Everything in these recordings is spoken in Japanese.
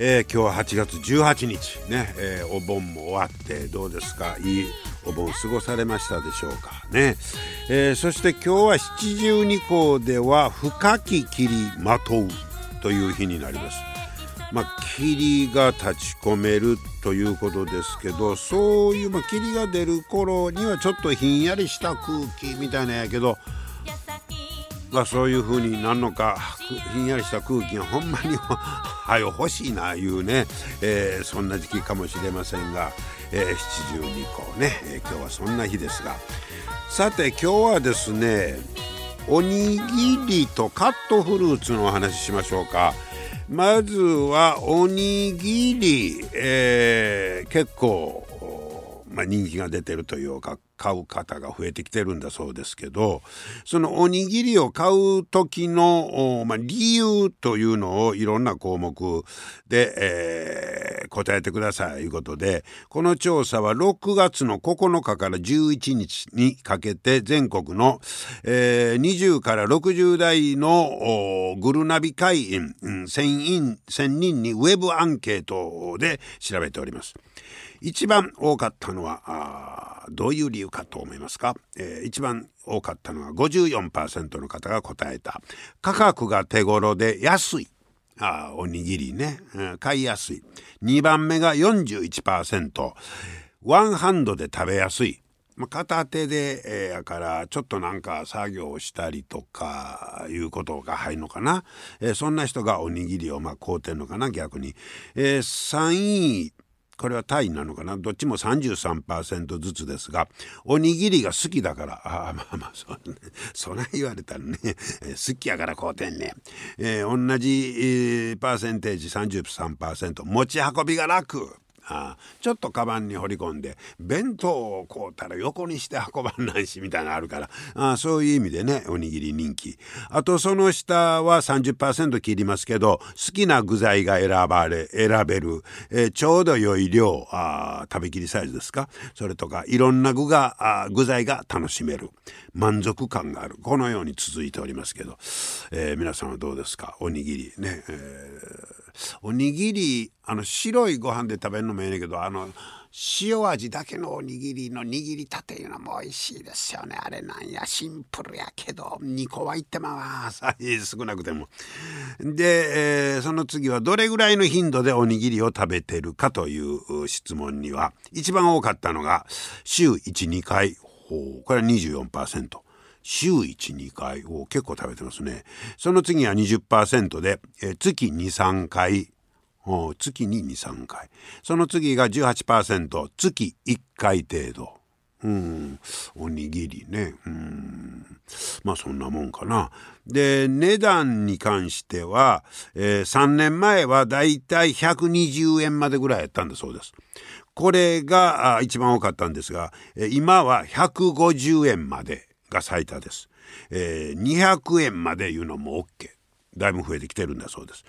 えー、今日は8月18日ね、えー、お盆も終わってどうですか？いいお盆過ごされましたでしょうか？ね、えー、そして今日は七十二校では深き霧まとうという日になります。まあ霧が立ち込めるということですけどそういう、まあ、霧が出る頃にはちょっとひんやりした空気みたいなんやけどがそういう風になんのかひんやりした空気がほんまに はよ欲しいないうね、えー、そんな時期かもしれませんが、えー、七十二個ね、えー、今日はそんな日ですがさて今日はですねおにぎりとカットフルーツのお話ししましょうか。まずはおにぎり、えー、結構、まあ、人気が出てるというか買う方が増えてきてるんだそうですけどそのおにぎりを買う時の、まあ、理由というのをいろんな項目で、えー、答えてくださいということでこの調査は6月の9日から11日にかけて全国の、えー、20から60代のグルナビ会員1000人 ,1000 人にウェブアンケートで調べております。一番多かったのはどういう理由かと思いますか、えー、一番多かったのは54%の方が答えた。価格が手頃で安い。あおにぎりね、うん、買いやすい。2番目が41%ワンハンドで食べやすい。まあ、片手で、えー、やからちょっとなんか作業をしたりとかいうことが入るのかな、えー、そんな人がおにぎりをまあ買うてんのかな逆に、えー、3位これはタイなのかな？どっちも33%ずつですがおにぎりが好きだから。ああまあまあそ,、ね、そな言われたらね、好きやから買うてんねえー、同じ、えー、パーセンテージ33%持ち運びが楽。あちょっとカバンに放り込んで弁当を買うたら横にして運ばんないしみたいなのあるからあそういう意味でねおにぎり人気。あとその下は30%切りますけど好きな具材が選ばれ選べる、えー、ちょうど良い量あ食べきりサイズですか？それとかいろんな具があ具材が楽しめる。満足感がある。このように続いておりますけど、えー、皆さんはどうですか？おにぎり。ね、えーおにぎりあの白いご飯で食べるのもええねんけどあの塩味だけのおにぎりの握りたていうのも美味しいですよね。あれなんやシンプルやけど。2個はいってまさ 少なくても。で、えー、その次はどれぐらいの頻度でおにぎりを食べてるかという質問には一番多かったのが週12回これは24%。週1、2回を結構食べてますね。その次は20%で、えー、月2、3回。月に2、3回。その次が18%、月1回程度。うん、おにぎりね。うん、まあそんなもんかな。で、値段に関しては、えー、3年前はだいたい120円までぐらいやったんだそうです。これが一番多かったんですが、今は150円までが最多です。えー、200円まで言うのも OK だいぶ増えてきてるんだそうです。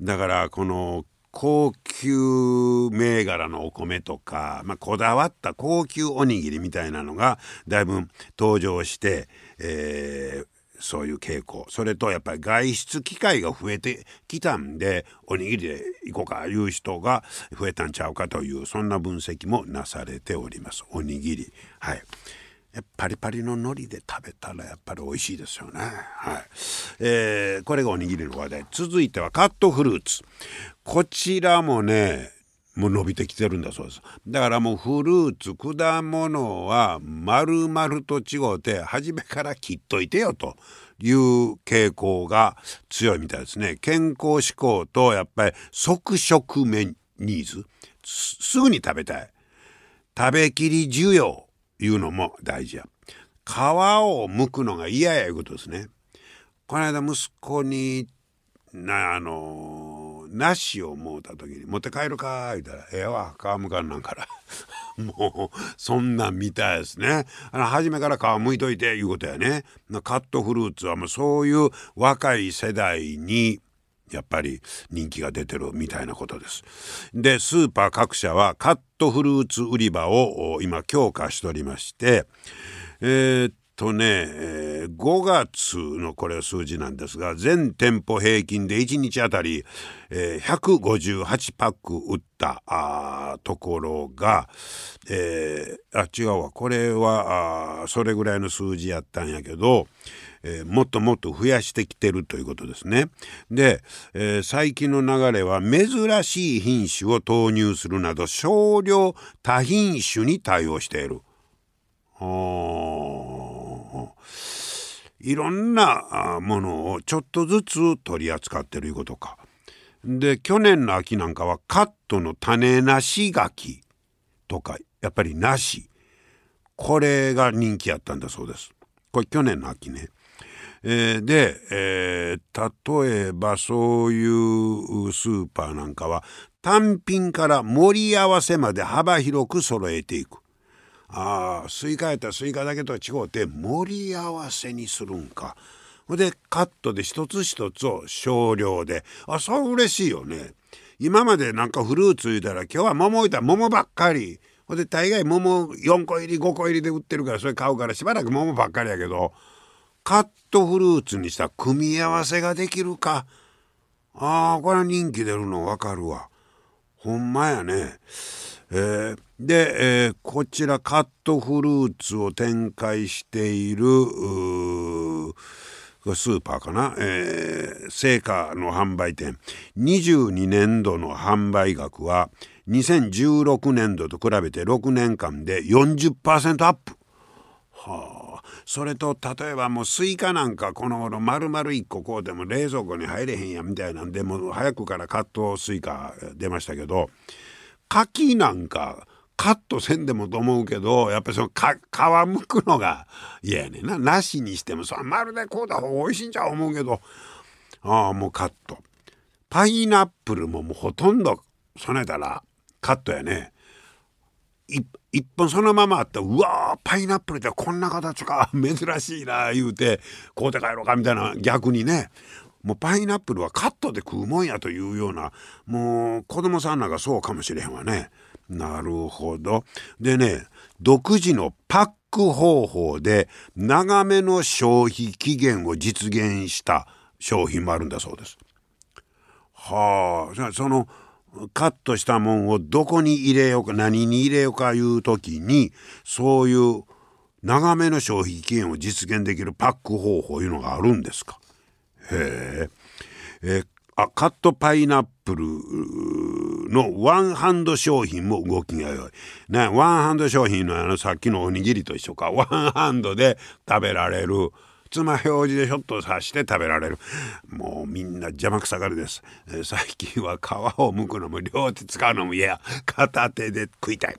だからこの高級銘柄のお米とか、まあ、こだわった高級おにぎりみたいなのがだいぶ登場して、えー、そういう傾向。それとやっぱり外出機会が増えてきたんでおにぎりで行こうかいう人が増えたんちゃうかというそんな分析もなされております。おにぎり。はい。パリパリの海苔で食べたらやっぱり美味しいですよね。はい。えー、これがおにぎりの話題。続いてはカットフルーツ。こちらもね、もう伸びてきてるんだそうです。だからもうフルーツ、果物は丸々と違うて、初めから切っといてよという傾向が強いみたいですね。健康志向とやっぱり即食麺ニーズ。すぐに食べたい。食べきり需要。いうのも大事や。皮を剥くのが嫌やいうことですね。この間息子になあの梨をもうた時に「持って帰るか」言ったら「ええわ皮むかんなんから」もうそんなんみたいですねあの初めから皮むいといていうことやねカットフルーツはもうそういう若い世代にやっぱり人気が出てるみたいなことです。でスーパー各社はカットフルーツ売り場を今強化しておりましてえー、っとね、えー、5月のこれ数字なんですが全店舗平均で1日あたり、えー、158パック売ったところが、えー、あ違うわこれはそれぐらいの数字やったんやけど、えー、もっともっと増やしてきてるということですね。で、えー、最近の流れは珍しい品種を投入するなど少量多品種に対応している。いろんなものをちょっとずつ取り扱ってるいうことか。で去年の秋なんかはカットの種なし柿とかやっぱりなしこれが人気やったんだそうです。これ去年の秋ね。えー、で、えー、例えばそういうスーパーなんかは単品から盛り合わせまで幅広く揃えていく。ああスイカやったらスイカだけとは違うて盛り合わせにするんか。ほでカットで一つ一つを少量であそれ嬉しいよね。今までなんかフルーツ言うたら今日は桃いたら桃ばっかり。ほで大概桃4個入り5個入りで売ってるからそれ買うからしばらく桃ばっかりやけどカットフルーツにした組み合わせができるか。ああこれは人気出るの分かるわ。ほんまやね。えー、で、えー、こちらカットフルーツを展開しているスーパーかな、えー、青果の販売店。22年度の販売額は2016年度と比べて6年間で40%アップ。はあ。それと例えばもうスイカなんかこの頃丸々1個こうでも冷蔵庫に入れへんやみたいなんでも早くからカットスイカ出ましたけど柿なんかカットせんでもと思うけどやっぱりその皮むくのが嫌やねんな。なしにしてもそまるでこうだ方が美味しいんちゃう思うけど。ああもうカット。パイナップルももうほとんど備えたらカットやね。一本そのままあったうわパイナップルってこんな形か 珍しいな言うて買うて帰ろうかみたいな逆にねもうパイナップルはカットで食うもんやというようなもう子供さんなんかそうかもしれへんわね。なるほど。でね独自のパック方法で長めの消費期限を実現した商品もあるんだそうです。はあそのカットしたもんをどこに入れようか何に入れようかいう時にそういう長めの消費期限を実現できるパック方法いうのがあるんですか？へえあカットパイナップルのワンハンド商品も動きが良い。ね、ワンハンド商品のあのさっきのおにぎりと一緒か。ワンハンドで食べられる。つま表示でちょっと刺して食べられるもうみんな邪魔くさがりです、えー、最近は皮を剥くのも両手使うのも嫌片手で食いたい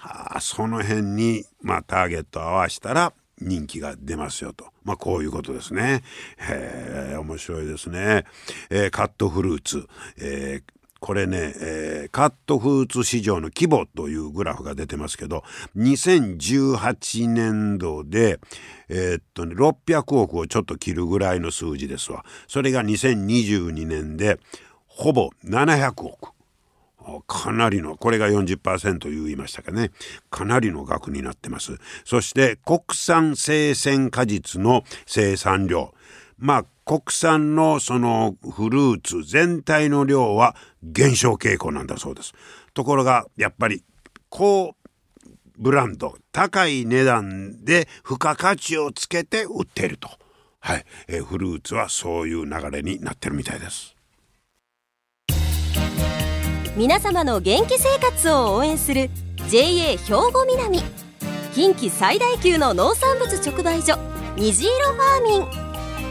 あその辺にまあターゲットを合わしたら人気が出ますよと。まあこういうことですね。へえ、面白いですね。えー、カットフルーツ、えー、これね、えー、カットフーツ市場の規模というグラフが出てますけど2018年度で、えー、っとね、600億をちょっと切るぐらいの数字ですわ。それが2022年でほぼ700億。かなりのこれが40%言いましたかね。かなりの額になってます。そして国産生鮮果実の生産量。まあ国産のそのフルーツ全体の量は減少傾向なんだそうです。ところがやっぱり高ブランド高い値段で付加価値をつけて売っていると、はいえフルーツはそういう流れになってるみたいです。皆様の元気生活を応援する JA 兵庫南近畿最大級の農産物直売所虹色ファーミン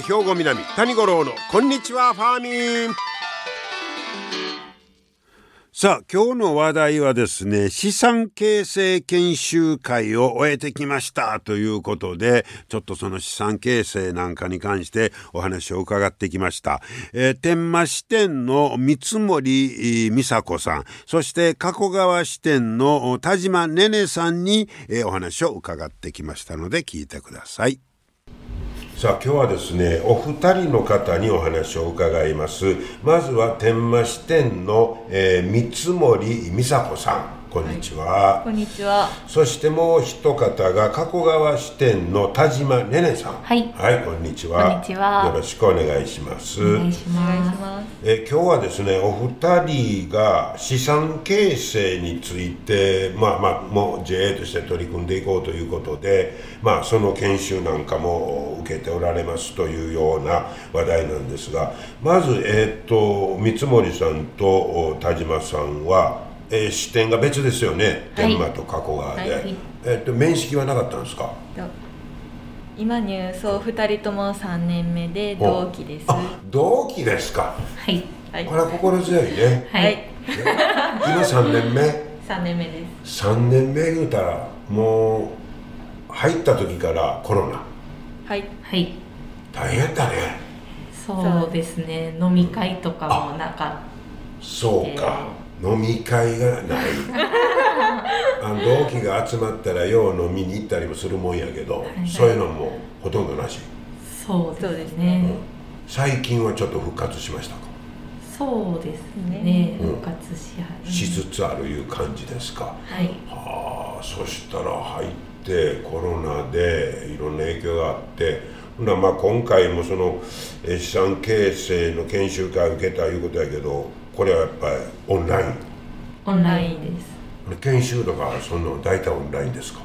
兵庫南谷五郎のこんにちはファーミン。さあ今日の話題はですね資産形成研修会を終えてきましたということでちょっとその資産形成なんかに関してお話を伺ってきました、えー、天満支店の三森美佐子さんそして加古川支店の田島ねねさんに、えー、お話を伺ってきましたので聞いてください。さあ今日はですねお二人の方にお話を伺います。まずは天満支店の、えー、三森美佐子さん。こんにちは、はい、こんにちは。そしてもう一方が加古川支店の田島ねねさん。はい、はい、こんにちは。こんにちは。よろしくお願いします。お願いします。え今日はですねお二人が資産形成についてまあまあもう JA として取り組んでいこうということでまあその研修なんかも受けておられますというような話題なんですがまずえっ、と三森さんと田島さんはえー、視点が別ですよね、天満と加古川で、はい、えー、っと面識はなかったんですか？今入層2人とも3年目で同期です。同期ですか。はい、はい、これは心強いね。はい。今3年目？3年目です。3年目言うたらもう入った時からコロナ。はい。はい。大変だね。そう。ですね。飲み会とかもなかったそうか飲み会がない。あの同期が集まったらよう飲みに行ったりもするもんやけど、はい、そういうのもほとんどなし。そうですね、うん、最近はちょっと復活しましたか？そうですね、復活しはしつつあるいう感じですか？はい。はあそしたら入ってコロナでいろんな影響があってまあ今回もその資産形成の研修会を受けたいうことやけどこれはやっぱりオンライン？オンラインです。研修とかその大体オンラインですか？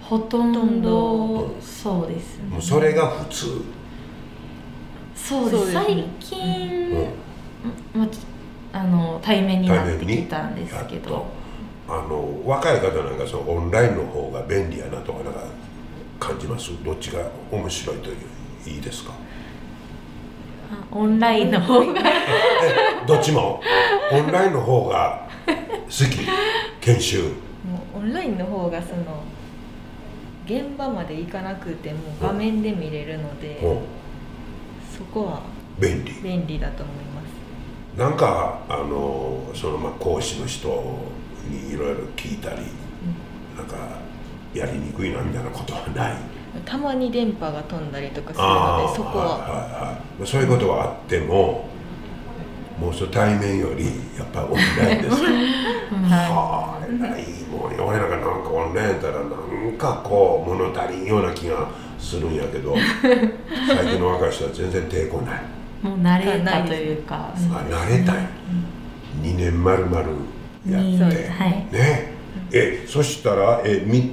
ほとんどそうですね。もうそれが普通？そうです。最近、うん、まあ、あの対面になってきたんですけど。あの若い方なんかそのオンラインの方が便利やなとかなんか感じます？どっちが面白いといういいですか？オンラインの方が。どっちも？オンラインの方が好き。研修。もうオンラインの方がその現場まで行かなくても画面で見れるので、う。ん、そこは便利。便利だと思います。なんかあのそのまあ講師の人にいろいろ聞いたり、うん、なんかやりにくいなみたいなことはない？たまに電波が飛んだりとかするのでそこは,、はいはいはい、そういうことはあってももうそ対面よりやっぱりオンラインです、はあ偉い。もう俺なんかなんかオンラインやったらなんかこう物足りんような気がするんやけど 最近の若い人は全然抵抗ない。もう慣れたというか。あ慣れたい、うん、2年まるまるやって、はい、ねえそしたらえ三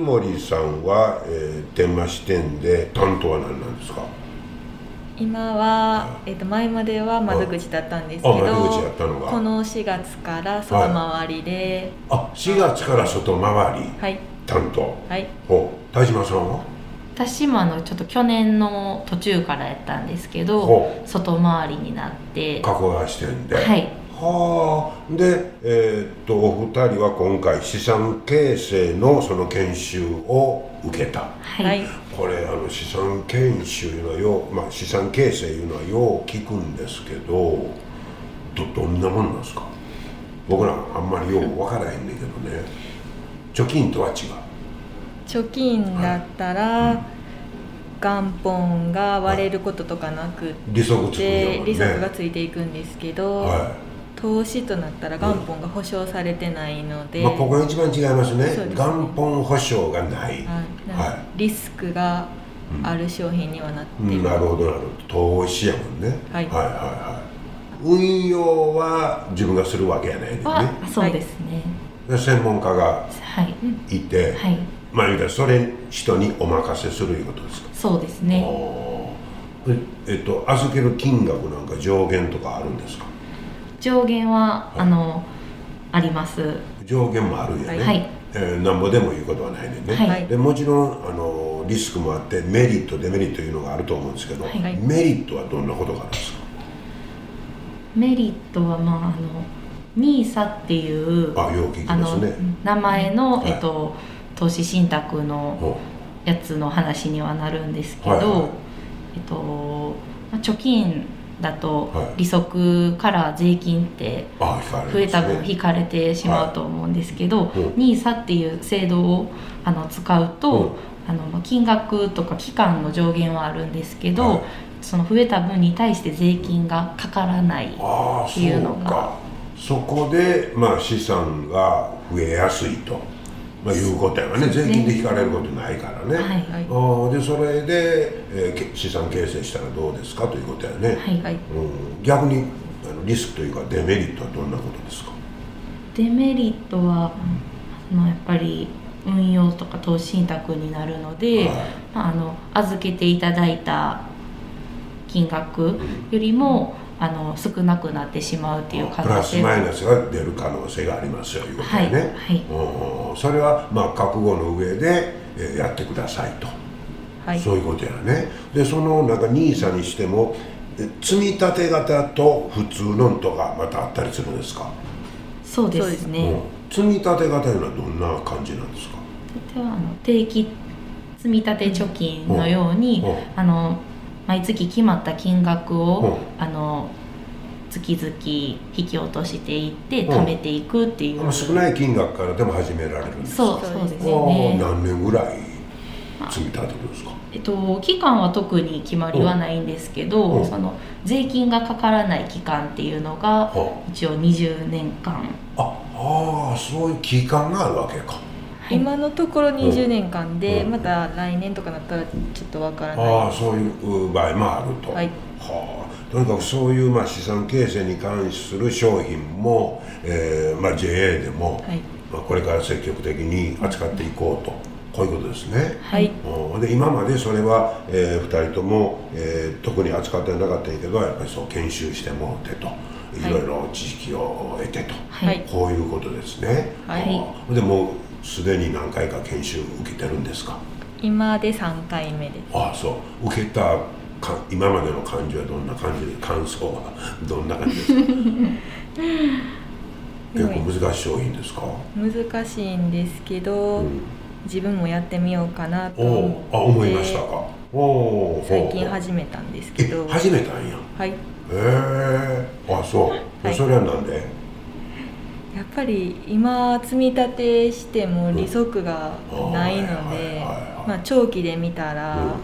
森さんは、えー、天満支店で担当は何なんですか？今は、えーと、前までは窓口だったんですけどこの4月から外回りで、はい、あ4月から外回り担当。はい。お田島さんは？私もあのちょっと去年の途中からやったんですけど外回りになって加古川支店で。はいはあ。で、えー、っとお二人は今回資産形成のその研修を受けた、はい、これあの資産研修いうのはよう、まあ、資産形成いうのはよう聞くんですけどどどんなもんなんですか？僕らあんまりよう分からへんねんけどね。貯金とは違う。貯金だったら、はい。うん元本が割れることとかなくて利息利息がついていくんですけど、はい、投資となったら元本が保証されてないので、まあ、ここが一番違いますね、ね、元本保証がない、はい、リスクがある商品にはなってる、うん、なるほどなるほど。投資やもんね、はい、はいはいはい。運用は自分がするわけやないね。そうですね。専門家がい。て、はい、まあ言うたらそれ人にお任せするいうことですか？そうですね。えっと預ける金額なんか上限とかあるんですか？上限は、あのあります。上限もあるよね、はい。えー、なんぼでも言うことはないねんね、はい、でもちろんあのリスクもあってメリットデメリットいうのがあると思うんですけど、はい、メリットはどんなことがあるんですか？メリットはまああの NISA っていうあよく聞きますね。名前の、えっと、投資信託のやつの話にはなるんですけど、はいはい、えっと、貯金だと利息から税金って増えた分引かれてしまうと思うんですけど NISA、っていう制度をあの使うと、あの金額とか期間の上限はあるんですけど、その増えた分に対して税金がかからないっていうのがそこで、まあ、資産が増えやすいと。まあ、いうことやわね。税金で引かれることないからね、はい、でそれで、えー、資産形成したらどうですかということやね、はい、うん、逆にあのリスクというかデメリットはどんなことですか？デメリットは、まあ、やっぱり運用とか投資信託になるので、はい、まあ、あの預けていただいた金額よりも、あの少なくなってしまうっていう可能性プラスマイナスが出る可能性がありますよいうことね、はいはい、それはまあ覚悟の上でやってくださいと、はい、そういうことやね。でそのなんか NISA にしても積み立て型と普通のとかまたあったりするんですか？そうですね、うん、積み立て型いうのはどんな感じなんですか？あの定期積み立て貯金のように、うん、あの毎月決まった金額を、あの月々引き落としていって貯めていくっていう、少ない金額からでも始められるんですか？そうそうですね。何年ぐらい積み立てるんですか？えっと、期間は特に決まりはないんですけど、う。ん、その税金がかからない期間っていうのが一応20年間。ああそういう期間があるわけか今のところ20年間で、うん、また来年とかなったらちょっとわからない。ああそういう場合もあると、はい、はあ。とにかくそういうまあ資産形成に関する商品も、えーまあ、JA でも、はい、まあ、これから積極的に扱っていこうと。こういうことですね。はい。で今までそれは、えー、2人とも、えー、特に扱ってなかったけどやっぱりそう研修してもってと。い。ろいろ知識を得てと、はい、こういうことですね。はい、でもすでに何回か研修受けてるんですか？今で3回目です。ああそう。受けたか今までの感じはどんな感じで感想は？どんな感じですか？結構難しい商品ですか？難しいんですけど、うん、自分もやってみようかなと思ってあ思いましたか？お最近始めたんですけど。始めたんや？はい。へえあそう、はい、それはなんで？やっぱり今積み立てしても利息がないので、まあ、長期で見たら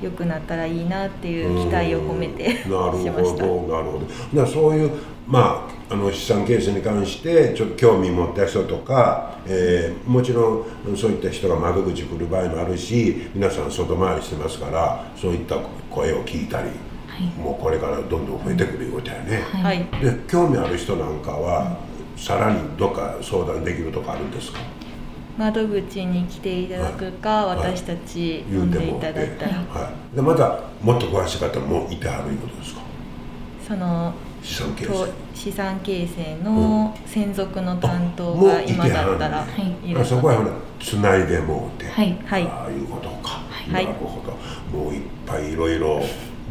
良くなったらいいなっていう期待を込めて しました。なるほど。なるほどそういうまあ、あの資産形成に関してちょっと興味持った人とか、えー、もちろんそういった人が窓口来る場合もあるし皆さん外回りしてますからそういった声を聞いたり、はい、もうこれからどんどん増えてくるようだよね。はい、で興味ある人なんかは、さらにどっか相談できるとかあるんですか？窓口に来ていただくか、はい、私たち呼んでいただいたら、はい、でまたもっと詳しい方もいてはるいうことですか？その資産形成。資産形成の専属の担当が今だったら、いるそこはほらつないでもうて、はい、ああいうことか、はい、なるほど。もういっぱいいろいろ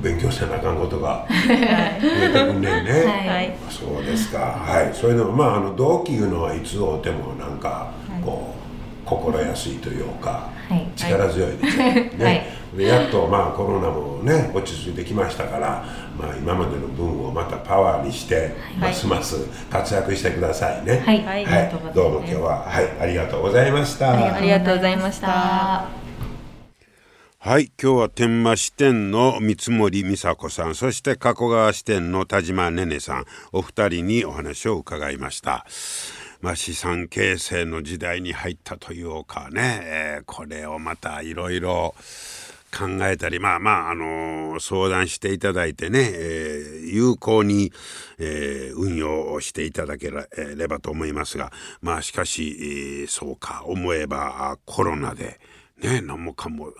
勉強せなあかんことが 増えてくんねんね、はい、そうですか。はい。そういうのまああの同期いうのはいつ会うてもなんかこう、心安いというか、はい、力強いですよね、はい、でやっとまあコロナもね落ち着いてきましたから、まあ、今までの分をまたパワーにして、ますます活躍してくださいね。はい、はい、どうも今日は、はい、ありがとうございました。ありがとうございましたはい今日は天満支店の三森美佐子さんそして加古川支店の田島ねねさんお二人にお話を伺いました。まあ、資産形成の時代に入ったというかね、えー、これをまたいろいろ考えたりまあまあ、あのー、相談していただいてね、えー、有効に、えー、運用していただければと思いますがまあしかし、そうか思えばコロナでね何もかも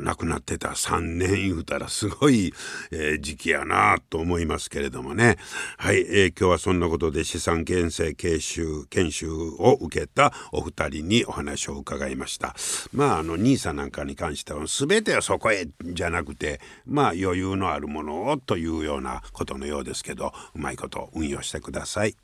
亡くなってた3年言うたらすごい、えー、時期やなと思いますけれどもね。はい、えー、今日はそんなことで資産形成研修研修を受けたお二人にお話を伺いました。まああの NISA なんかに関しては全てはそこへじゃなくてまあ余裕のあるものをというようなことのようですけどうまいこと運用してください。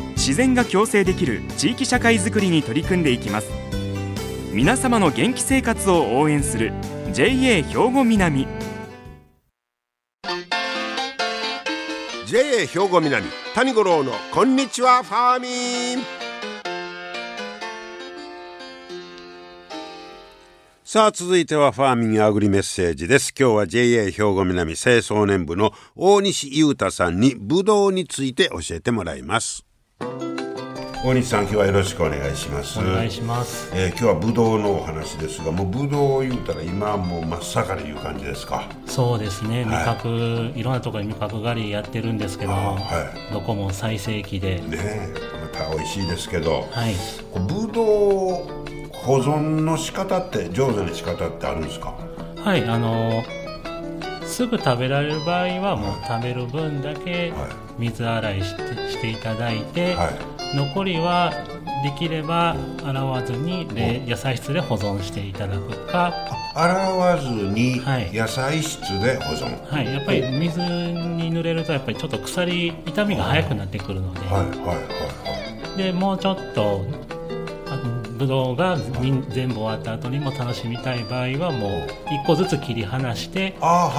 自然が共生できる地域社会づくりに取り組んでいきます。皆様の元気生活を応援する JA 兵庫南。JA 兵庫南谷五郎のこんにちはファーミン。さあ続いてはファーミングアグリメッセージです。今日は JA 兵庫南清掃年部の大西裕太さんにブドウについて教えてもらいます。大西さん今日はよろしくお願いします。お願いします、えー、今日はブドウのお話ですがもうブドウ言うたら今はもう真っ盛りいう感じですか？そうですね、味覚いろんなところに味覚狩りやってるんですけども、はい、どこも最盛期で。ねまた美味しいですけど、はい、ブドウ保存の仕方って上手な仕方ってあるんですか？はいあのすぐ食べられる場合はもう食べる分だけ水洗いしてしていただいて、はい。残りはできれば洗わずに野菜室で保存していただくか。洗わずに野菜室で保存、はい、はい、やっぱり水に濡れるとやっぱりちょっと腐り痛みが早くなってくるので、はい。はい。はい。はい、でもうちょっとぶどうが全部終わった後にも楽しみたい場合はもう1個ずつ切り離して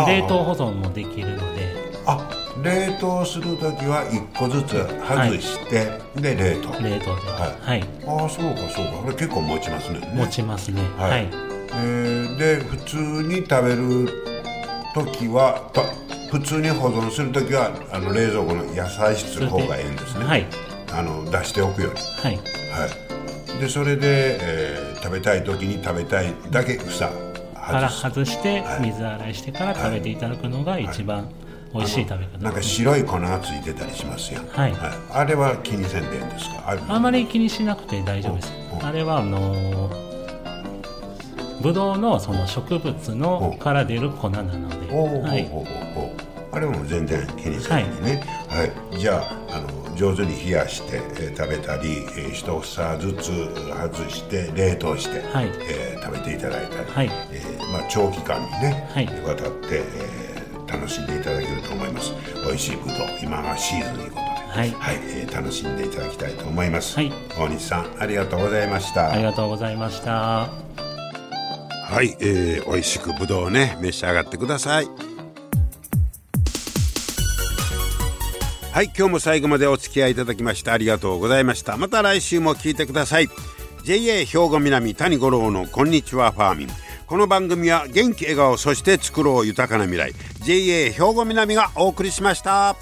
冷凍保存もできるので。あ冷凍する時は1個ずつ外して、はい、で冷凍。冷凍ではい、はい、ああそうかそうか。これ結構持ちますね。持ちますね。はい、はい、えー、で普通に食べる時は普通に保存する時はあの冷蔵庫の野菜室の方がいいんですね。はい。あの出しておくようにはい、はい、でそれで、えー、食べたい時に食べたいだけ房から外して水洗いしてから食べていただくのが一番、はい。美味しい食べ方。なんか白い粉がついてたりしますよ、はい、はい、あれは気にせんでいいんですか？あまり気にしなくて大丈夫です。あれはあのブドウのその植物のから出る粉なので、はい、あれも全然気にせずにね、はい、はい、じゃああの上手に冷やして、えー、食べたり、えー、一房ずつ外して冷凍して、はい。えー、食べていただいたり、はい。えーまあ、長期間にね、はい、わたって、えー楽しんでいただけると思います。美味しいぶどう今がシーズンということではい、はい、えー、楽しんでいただきたいと思います、はい、大西さんありがとうございました。ありがとうございました。はい、えー、美味しくぶどうね召し上がってくださいはい今日も最後までお付き合いいただきましてありがとうございました。また来週も聞いてください。JA 兵庫南谷五郎のこんにちはファーミン。この番組は元気笑顔そして作ろう豊かな未来。JA 兵庫南がお送りしました。